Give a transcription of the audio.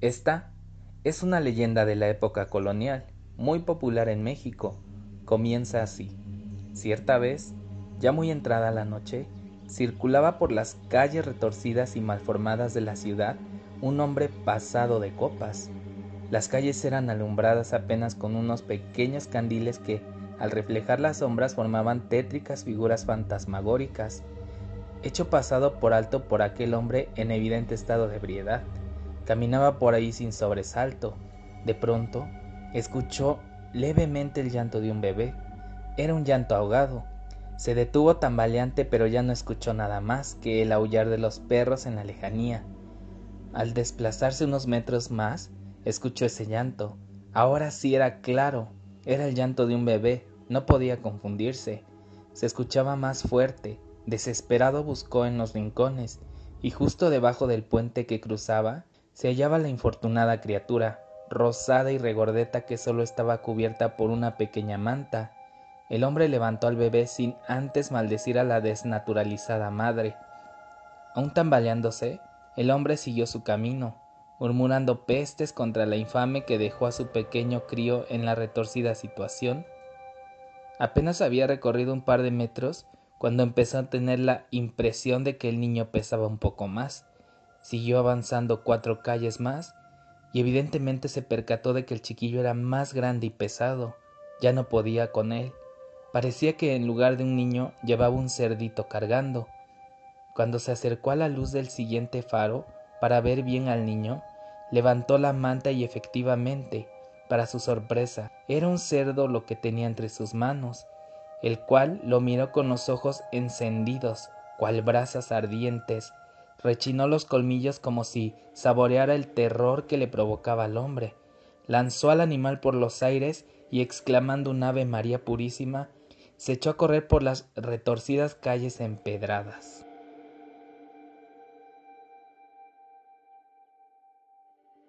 Esta es una leyenda de la época colonial, muy popular en México. Comienza así. Cierta vez, ya muy entrada la noche, circulaba por las calles retorcidas y malformadas de la ciudad un hombre pasado de copas. Las calles eran alumbradas apenas con unos pequeños candiles que, al reflejar las sombras, formaban tétricas figuras fantasmagóricas. Hecho pasado por alto por aquel hombre en evidente estado de ebriedad. Caminaba por ahí sin sobresalto. De pronto, escuchó levemente el llanto de un bebé. Era un llanto ahogado. Se detuvo tambaleante, pero ya no escuchó nada más que el aullar de los perros en la lejanía. Al desplazarse unos metros más, escuchó ese llanto. Ahora sí era claro. Era el llanto de un bebé. No podía confundirse. Se escuchaba más fuerte. Desesperado buscó en los rincones, y justo debajo del puente que cruzaba se hallaba la infortunada criatura, rosada y regordeta que solo estaba cubierta por una pequeña manta. El hombre levantó al bebé sin antes maldecir a la desnaturalizada madre. Aún tambaleándose, el hombre siguió su camino, murmurando pestes contra la infame que dejó a su pequeño crío en la retorcida situación. Apenas había recorrido un par de metros cuando empezó a tener la impresión de que el niño pesaba un poco más. Siguió avanzando cuatro calles más y evidentemente se percató de que el chiquillo era más grande y pesado. Ya no podía con él. Parecía que en lugar de un niño llevaba un cerdito cargando. Cuando se acercó a la luz del siguiente faro para ver bien al niño, levantó la manta y efectivamente, para su sorpresa, era un cerdo lo que tenía entre sus manos, el cual lo miró con los ojos encendidos, cual brasas ardientes, rechinó los colmillos como si saboreara el terror que le provocaba al hombre, lanzó al animal por los aires y exclamando un ave María purísima, se echó a correr por las retorcidas calles empedradas.